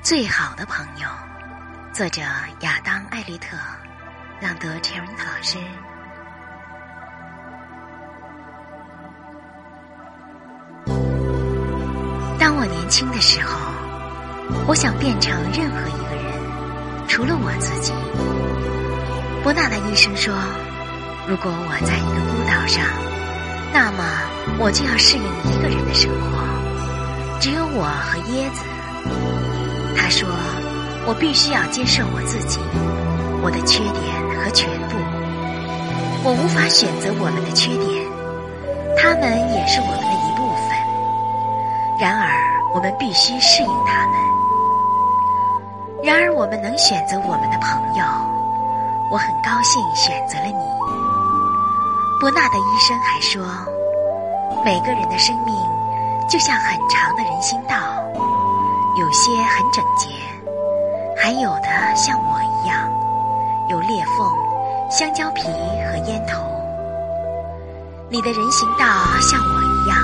最好的朋友，作者亚当·艾利特，朗读 Cherry 老师。当我年轻的时候，我想变成任何一个人，除了我自己。伯纳的医生说，如果我在一个孤岛上，那么我就要适应一个人的生活，只有我和椰子。我必须要接受我自己，我的缺点和全部。我无法选择我们的缺点，他们也是我们的一部分。然而，我们必须适应他们。然而，我们能选择我们的朋友。我很高兴选择了你。伯纳德医生还说，每个人的生命就像很长的人行道，有些很整洁，还有的像我一样有裂缝、香蕉皮和烟头。你的人行道像我一样，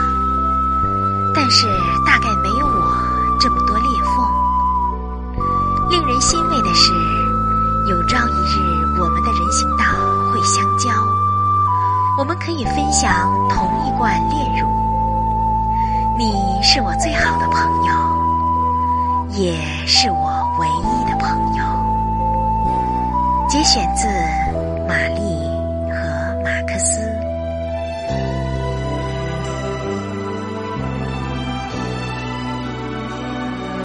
但是大概没有我这么多裂缝。令人欣慰的是，有朝一日。我们的人行道会相交，我们可以分享同一罐炼乳。你是我最好的朋友，也是我唯一。节选自玛丽和马克思。